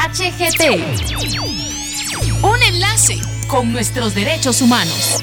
PDHGT. Un enlace con nuestros derechos humanos.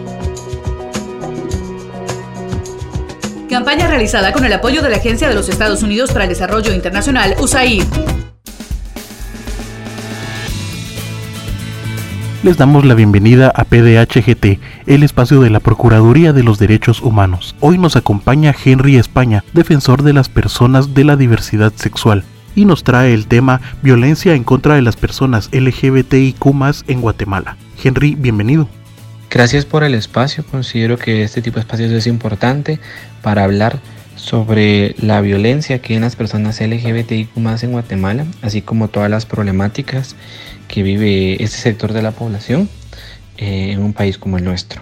Campaña realizada con el apoyo de la Agencia de los Estados Unidos para el Desarrollo Internacional, USAID. Les damos la bienvenida a PDHGT, el espacio de la Procuraduría de los Derechos Humanos. Hoy nos acompaña Henry España, defensor de las personas de la diversidad sexual, y nos trae el tema violencia en contra de las personas LGBTIQ en Guatemala. Henry, bienvenido. Gracias por el espacio. Considero que este tipo de espacios es importante para hablar sobre la violencia que hay en las personas LGBTIQ en Guatemala, así como todas las problemáticas que vive este sector de la población eh, en un país como el nuestro.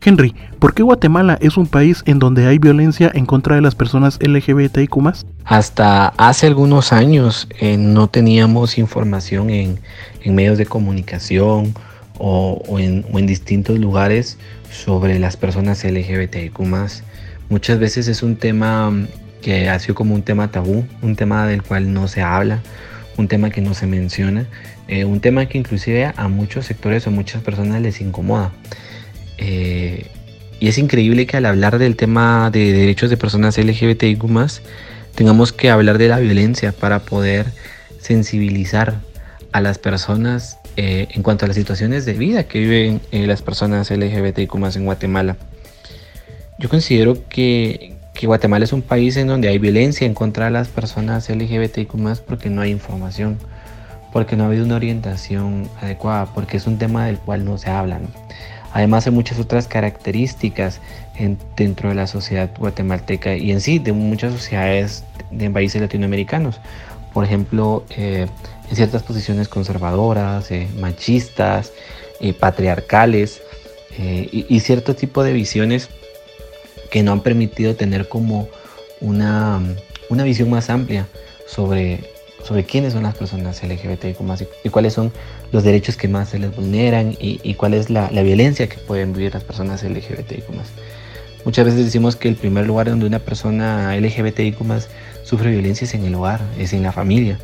Henry, ¿por qué Guatemala es un país en donde hay violencia en contra de las personas LGBTIQ? Hasta hace algunos años eh, no teníamos información en, en medios de comunicación o, en, distintos lugares sobre las personas LGBTIQ. Muchas veces es un tema que ha sido como un tema tabú, un tema del cual no se habla, un tema que no se menciona, eh, un tema que inclusive a muchos sectores o muchas personas les incomoda. Eh, y es increíble que al hablar del tema de derechos de personas LGBTIQ tengamos que hablar de la violencia para poder sensibilizar a las personas eh, en cuanto a las situaciones de vida que viven eh, las personas LGBTIQ en Guatemala. Yo considero que, que, Guatemala es un país en donde hay violencia en contra de las personas LGBTIQ porque no hay información, porque no ha habido una orientación adecuada, porque es un tema del cual no se habla. Además hay muchas otras características dentro de la sociedad guatemalteca y en sí de muchas sociedades de países latinoamericanos. Por ejemplo, eh, en ciertas posiciones conservadoras, eh, machistas, eh, patriarcales eh, y, cierto tipo de visiones que no han permitido tener como una, una visión más amplia sobre, sobre quiénes son las personas LGBTIQ y, cuáles son los derechos que más se les vulneran y, cuál es la, la, violencia que pueden vivir las personas LGBTIQ Muchas veces decimos que el primer lugar donde una persona LGBTIQ sufre violencia es en el hogar, es en la familia.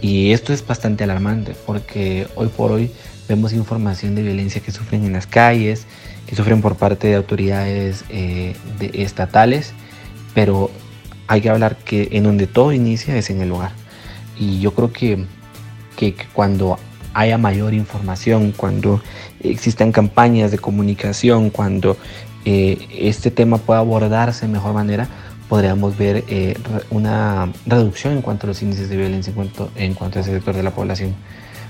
Y esto es bastante alarmante porque hoy por hoy vemos información de violencia que sufren en las calles, que sufren por parte de autoridades eh, estatales, pero hay que hablar que en donde todo inicia es en el hogar. Y yo creo que, que, cuando haya mayor información, cuando existan campañas de comunicación, cuando eh, este tema pueda abordarse de mejor manera, podríamos ver eh, una reducción en cuanto a los índices de violencia en cuanto, a ese sector de la población.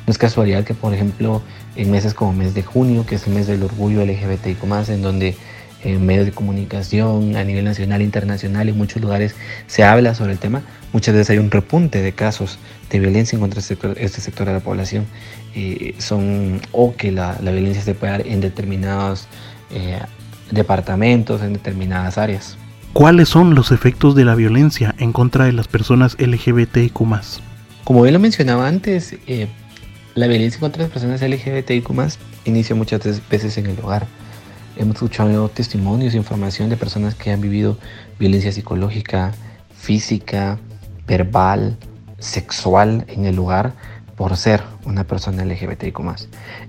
No es casualidad que, por ejemplo, en meses como el mes de junio, que es el mes del orgullo LGBTIQ, en donde en medios de comunicación a nivel nacional e internacional, en muchos lugares se habla sobre el tema, muchas veces hay un repunte de casos de violencia contra este sector, este sector de la población. Eh, son, o que la, violencia se puede dar en determinados eh, departamentos, en determinadas áreas. ¿Cuáles son los efectos de la violencia en contra de las personas LGBTIQ? Como bien lo mencionaba antes, eh, la violencia contra las personas LGBTIQ inicia muchas veces en el hogar. Hemos escuchado testimonios e información de personas que han vivido violencia psicológica, física, verbal, sexual en el hogar por ser una persona LGBTIQ.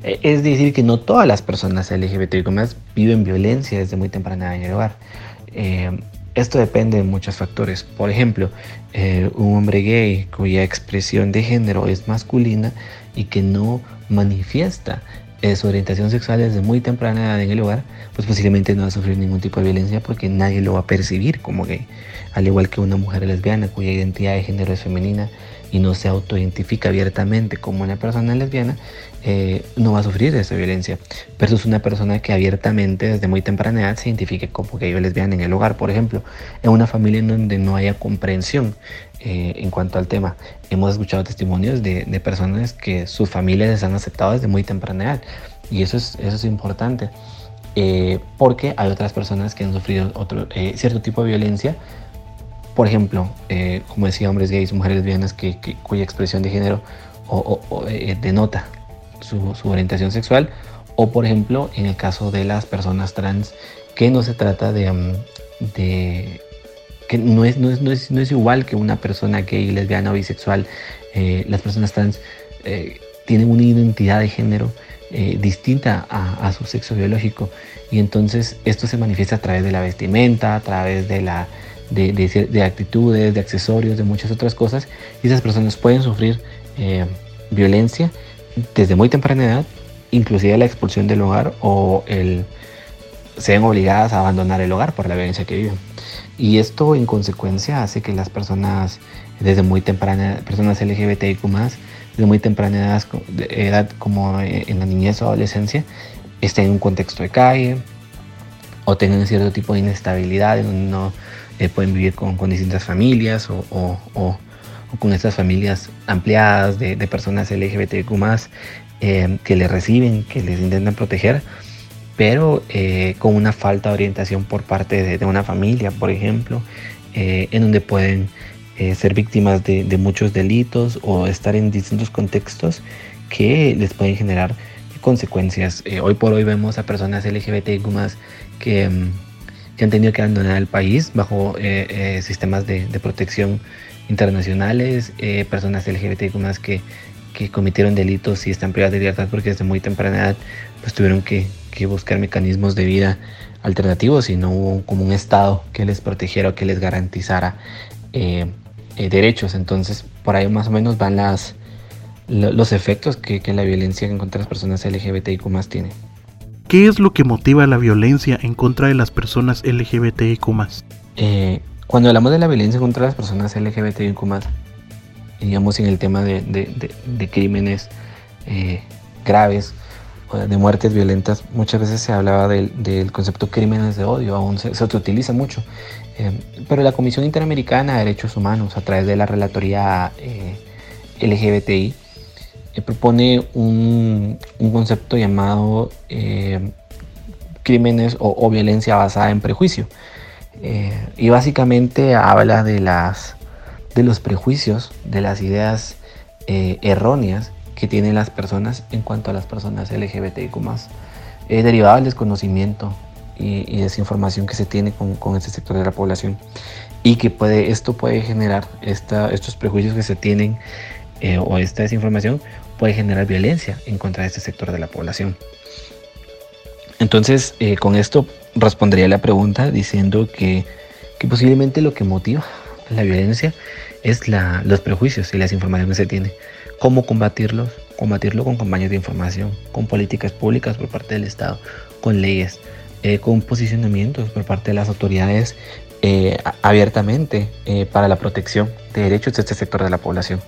Eh, es decir, que no todas las personas LGBTIQ viven violencia desde muy temprana en el hogar. Eh, esto depende de muchos factores. Por ejemplo, eh, un hombre gay cuya expresión de género es masculina y que no manifiesta eh, su orientación sexual desde muy temprana edad en el hogar, pues posiblemente no va a sufrir ningún tipo de violencia porque nadie lo va a percibir como gay. Al igual que una mujer lesbiana cuya identidad de género es femenina y no se autoidentifica abiertamente como una persona lesbiana, eh, no va a sufrir esa violencia. Versus una persona que abiertamente desde muy temprana edad se identifique como gay o lesbiana en el hogar, por ejemplo, en una familia en donde no haya comprensión eh, en cuanto al tema. Hemos escuchado testimonios de, de, personas que sus familias les han aceptado desde muy temprana edad. Y eso es, eso es importante. Eh, porque hay otras personas que han sufrido otro, eh, cierto tipo de violencia. Por ejemplo, eh, como decía, hombres gays, mujeres lesbianas que, cuya expresión de género o, denota su, orientación sexual. O por ejemplo, en el caso de las personas trans, que no se trata de, mm, que no es, no, es, no, es, no es, igual que una persona gay, lesbiana o bisexual. las personas trans tienen una identidad de género eh, distinta a, su sexo biológico y entonces esto se manifiesta a través de la vestimenta, a través de, la, de, actitudes, de accesorios, de muchas otras cosas y esas personas pueden sufrir eh, violencia desde muy temprana edad, inclusive la expulsión del hogar o el se ven obligadas a abandonar el hogar por la violencia que viven. Y esto en consecuencia hace que las personas desde muy temprana, personas LGBTIQ de muy temprana edad, como en la niñez o adolescencia, estén en un contexto de calle o tengan cierto tipo de inestabilidad en donde no eh, pueden vivir con, distintas familias o, con estas familias ampliadas de, personas LGBTQ eh, que les reciben, que les intentan proteger, pero con una falta de orientación por parte de, de una familia, por ejemplo, en donde pueden eh, ser víctimas de, muchos delitos o estar en distintos contextos que les pueden generar consecuencias. Eh, hoy por hoy vemos a personas LGBTIQ que, mm, que han tenido que abandonar el país bajo eh, sistemas de, protección internacionales, personas LGBTIQ que, que cometieron delitos y están privadas de libertad porque desde muy temprana edad pues tuvieron que, buscar mecanismos de vida alternativos y no hubo como un Estado que les protegiera o que les garantizara eh, derechos. Entonces, por ahí más o menos van las, los efectos que, la violencia en contra las personas LGBTIQ más tiene. ¿Qué es lo que motiva la violencia en contra de las personas LGBTIQ eh, cuando hablamos de la violencia contra las personas LGBTIQ digamos en el tema de, crímenes eh, graves, de muertes violentas, muchas veces se hablaba del, concepto crímenes de odio, aún se, se utiliza mucho. Eh, pero la Comisión Interamericana de Derechos Humanos, a través de la Relatoría eh, LGBTI, eh, propone un, concepto llamado crímenes o, violencia basada en prejuicio. y básicamente habla de, las, de los prejuicios, de las ideas erróneas que tienen las personas en cuanto a las personas LGBTIQ, derivado del desconocimiento y, desinformación que se tiene con, con, este sector de la población y que puede, esto puede generar, esta, estos prejuicios que se tienen eh, o esta desinformación puede generar violencia en contra de este sector de la población. Entonces, eh, con esto respondería la pregunta diciendo que, que, posiblemente lo que motiva la violencia es la, los prejuicios y la desinformación que se tiene. ¿Cómo combatirlos? Combatirlo con campañas de información, con políticas públicas por parte del Estado, con leyes, eh, con posicionamientos por parte de las autoridades abiertamente para la protección de derechos de este sector de la población.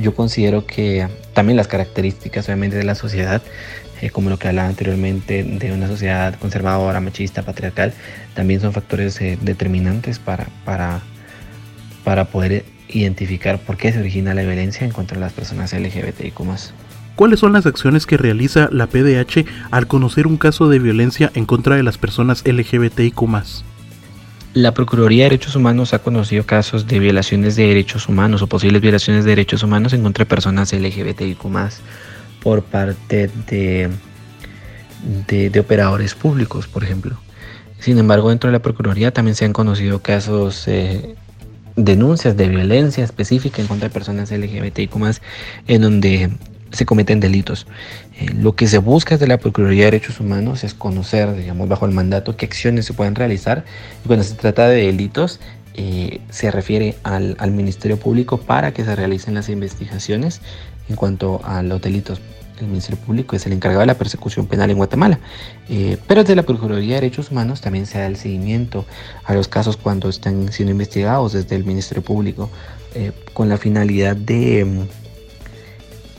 Yo considero que también las características obviamente de la sociedad, como lo que hablaba anteriormente de una sociedad conservadora, machista, patriarcal, también son factores determinantes para, para, para poder identificar por qué se origina la violencia en contra de las personas LGBTIQ. ¿Cuáles son las acciones que realiza la PDH al conocer un caso de violencia en contra de las personas LGBTIQ? La Procuraduría de Derechos Humanos ha conocido casos de violaciones de derechos humanos o posibles violaciones de derechos humanos en contra de personas LGBTIQ por parte de, de, operadores públicos, por ejemplo. Sin embargo, dentro de la Procuraduría también se han conocido casos, eh, denuncias de violencia específica en contra de personas LGBTIQ en donde se cometen delitos. Eh, lo que se busca desde la Procuraduría de Derechos Humanos es conocer, digamos, bajo el mandato qué acciones se pueden realizar. Y cuando se trata de delitos, eh, se refiere al, Ministerio Público para que se realicen las investigaciones en cuanto a los delitos. El Ministerio Público es el encargado de la persecución penal en Guatemala. Eh, pero desde la Procuraduría de Derechos Humanos también se da el seguimiento a los casos cuando están siendo investigados desde el Ministerio Público con la finalidad de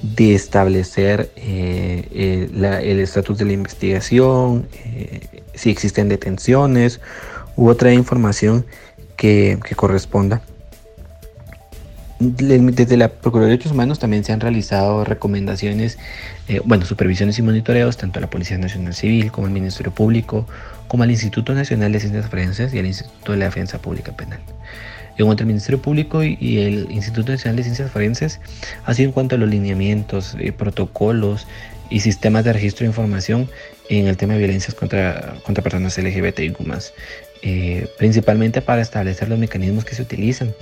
de establecer eh, eh, el estatus de la investigación, eh, si existen detenciones u otra información que, corresponda. desde la Procuraduría de Derechos Humanos también se han realizado recomendaciones, bueno, supervisiones y monitoreos tanto a la Policía Nacional Civil como al Ministerio Público, como al Instituto Nacional de Ciencias Forenses y al Instituto de la Defensa Pública Penal. En cuanto al Ministerio Público y el Instituto Nacional de Ciencias Forenses, así en cuanto a los lineamientos, eh, protocolos y sistemas de registro de información en el tema de violencias contra, contra personas LGBTIQ eh, principalmente para establecer los mecanismos que se utilizan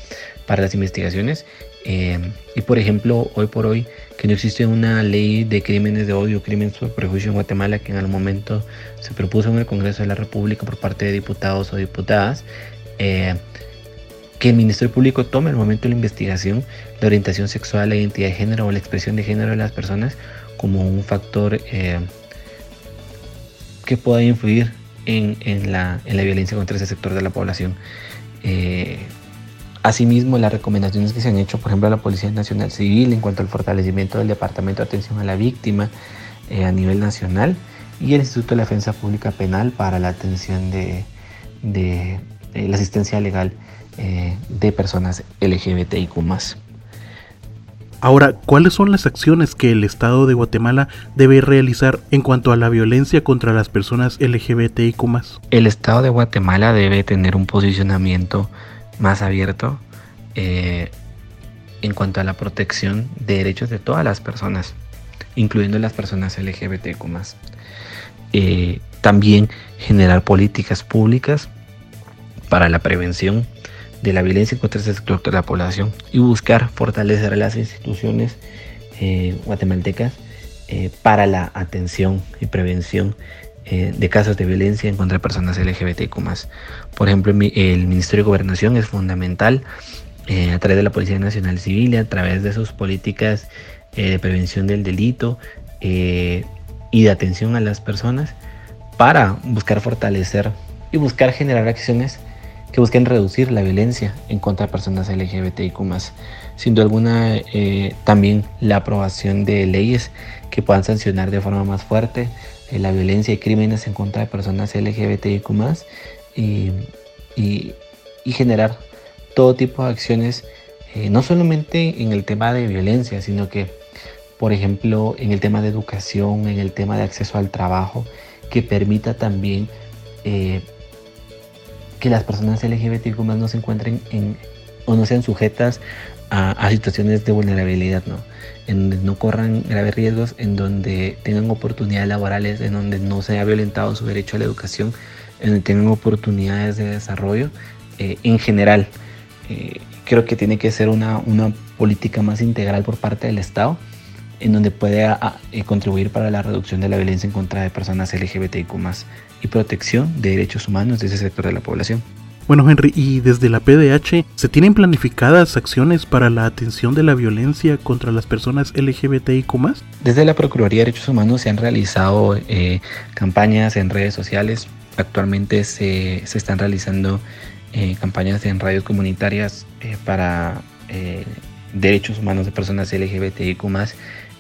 para las investigaciones. Eh, y por ejemplo, hoy por hoy, que no existe una ley de crímenes de odio, crímenes por prejuicio en Guatemala, que en algún momento se propuso en el Congreso de la República por parte de diputados o diputadas, eh, que el Ministerio Público tome el momento de la investigación la orientación sexual, la identidad de género o la expresión de género de las personas como un factor que pueda influir en, la, violencia contra ese sector de la población. Eh, asimismo, las recomendaciones que se han hecho, por ejemplo, a la Policía Nacional Civil en cuanto al fortalecimiento del Departamento de Atención a la Víctima eh, a nivel nacional y el Instituto de la Defensa Pública Penal para la atención de, eh, la asistencia legal de personas LGBTIQ. Ahora, ¿cuáles son las acciones que el Estado de Guatemala debe realizar en cuanto a la violencia contra las personas LGBTIQ? El Estado de Guatemala debe tener un posicionamiento más abierto eh, en cuanto a la protección de derechos de todas las personas, incluyendo las personas LGBTIQ. Eh, también generar políticas públicas para la prevención de la violencia contra ese sector de la población y buscar fortalecer las instituciones eh, guatemaltecas eh, para la atención y prevención eh, de casos de violencia en contra de personas LGBTQ. Por ejemplo, el Ministerio de Gobernación es fundamental a través de la Policía Nacional Civil, a través de sus políticas de prevención del delito y de atención a las personas para buscar fortalecer y buscar generar acciones que busquen reducir la violencia en contra de personas LGBTIQ. Sin duda alguna, eh, también la aprobación de leyes que puedan sancionar de forma más fuerte eh, la violencia y crímenes en contra de personas LGBTIQ y, y, y generar todo tipo de acciones, eh, no solamente en el tema de violencia, sino que, por ejemplo, en el tema de educación, en el tema de acceso al trabajo, que permita también que las personas LGBTQ no se encuentren en, o no sean sujetas a, situaciones de vulnerabilidad, ¿no? En donde no corran graves riesgos, en donde tengan oportunidades laborales, en donde no se violentado su derecho a la educación, en donde tengan oportunidades de desarrollo eh, en general. Eh, creo que tiene que ser una, una, política más integral por parte del Estado, en donde pueda eh, contribuir para la reducción de la violencia en contra de personas LGBTQ y protección de derechos humanos de ese sector de la población. Bueno, Henry, y desde la PDH, ¿se tienen planificadas acciones para la atención de la violencia contra las personas LGBTIQ? Desde la Procuraduría de Derechos Humanos se han realizado eh, campañas en redes sociales. Actualmente se, se están realizando eh, campañas en radios comunitarias eh, para derechos humanos de personas LGBTIQ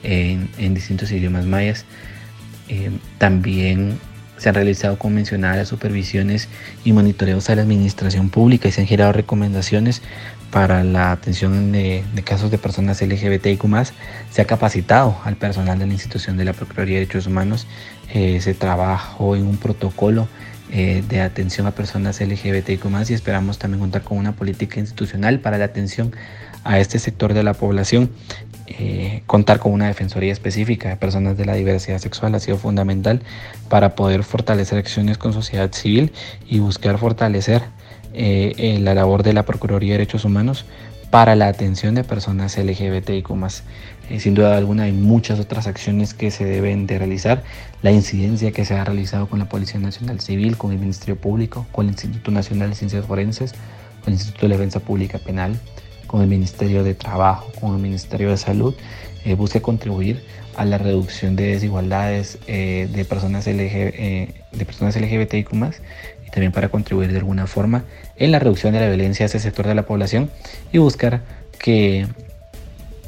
en, distintos idiomas mayas. también se han realizado, como mencionaba, supervisiones y monitoreos a la administración pública y se han girado recomendaciones para la atención de, casos de personas LGBTIQ. Se ha capacitado al personal de la institución de la Procuraduría de Derechos Humanos. Eh, se trabajó en un protocolo eh, de atención a personas LGBTIQ y esperamos también contar con una política institucional para la atención a este sector de la población eh, contar con una defensoría específica de personas de la diversidad sexual ha sido fundamental para poder fortalecer acciones con sociedad civil y buscar fortalecer eh, eh, la labor de la Procuraduría de Derechos Humanos para la atención de personas LGBTIQ. sin duda alguna hay muchas otras acciones que se deben de realizar. La incidencia que se ha realizado con la Policía Nacional Civil, con el Ministerio Público, con el Instituto Nacional de Ciencias Forenses, con el Instituto de Defensa Pública Penal, con el Ministerio de Trabajo, con el Ministerio de Salud, eh, busca contribuir a la reducción de desigualdades eh, de, personas LG, eh, de personas LGBTIQ y también para contribuir de alguna forma en la reducción de la violencia a ese sector de la población y buscar que,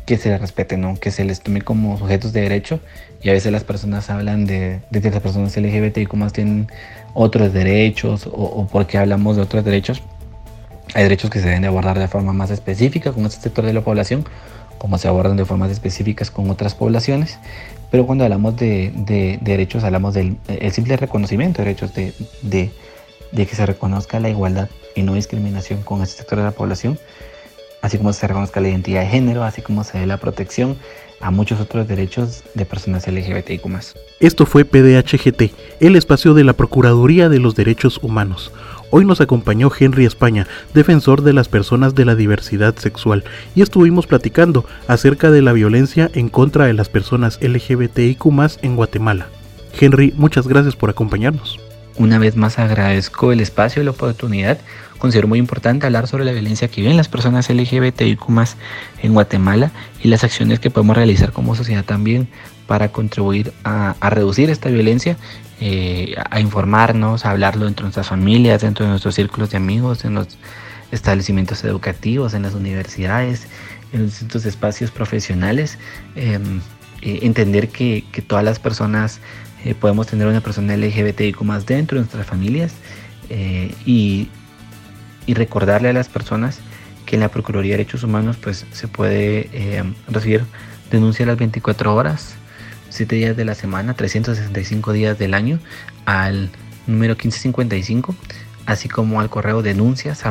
que se les respete, ¿no? que se les tome como sujetos de derecho y a veces las personas hablan de, de que las personas LGBTIQ tienen otros derechos o, o porque hablamos de otros derechos Hay derechos que se deben de abordar de forma más específica con este sector de la población, como se abordan de formas específicas con otras poblaciones. Pero cuando hablamos de, derechos, hablamos del simple reconocimiento de derechos de, de, que se reconozca la igualdad y no discriminación con este sector de la población, así como se reconozca la identidad de género, así como se dé la protección a muchos otros derechos de personas LGBTIQ. Esto fue PDHGT, el espacio de la Procuraduría de los Derechos Humanos. Hoy nos acompañó Henry España, defensor de las personas de la diversidad sexual, y estuvimos platicando acerca de la violencia en contra de las personas LGBTIQ en Guatemala. Henry, muchas gracias por acompañarnos. Una vez más agradezco el espacio y la oportunidad. Considero muy importante hablar sobre la violencia que viven las personas LGBTIQ en Guatemala y las acciones que podemos realizar como sociedad también para contribuir a, reducir esta violencia, eh, a informarnos, a hablarlo dentro de nuestras familias, dentro de nuestros círculos de amigos, en los establecimientos educativos, en las universidades, en los distintos espacios profesionales. Em, eh, entender que, todas las personas eh, podemos tener una persona LGBTIQ más dentro de nuestras familias y, recordarle a las personas que en la Procuraduría de Derechos Humanos pues se puede recibir denuncia a las 24 horas 7 días de la semana, 365 días del año al número 1555, así como al correo denuncias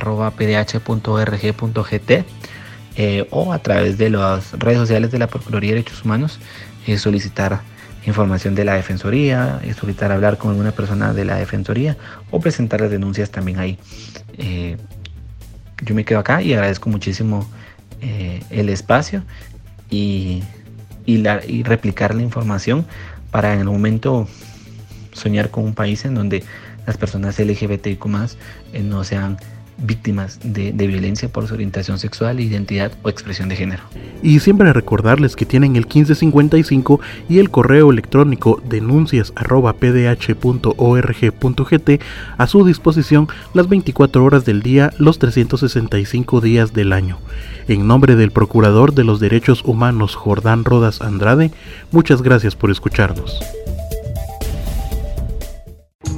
eh, o a través de las redes sociales de la Procuraduría de Derechos Humanos eh, solicitar información de la Defensoría, eh, solicitar hablar con alguna persona de la Defensoría o presentar las denuncias también ahí. yo me quedo acá y agradezco muchísimo el espacio y y, replicar la información para en el momento soñar con un país en donde las personas LGBTIQ eh, no sean víctimas de, violencia por su orientación sexual, identidad o expresión de género. Y siempre recordarles que tienen el 1555 y el correo electrónico denuncias.pdh.org.gt a su disposición las 24 horas del día, los 365 días del año. En nombre del Procurador de los Derechos Humanos Jordán Rodas Andrade, muchas gracias por escucharnos.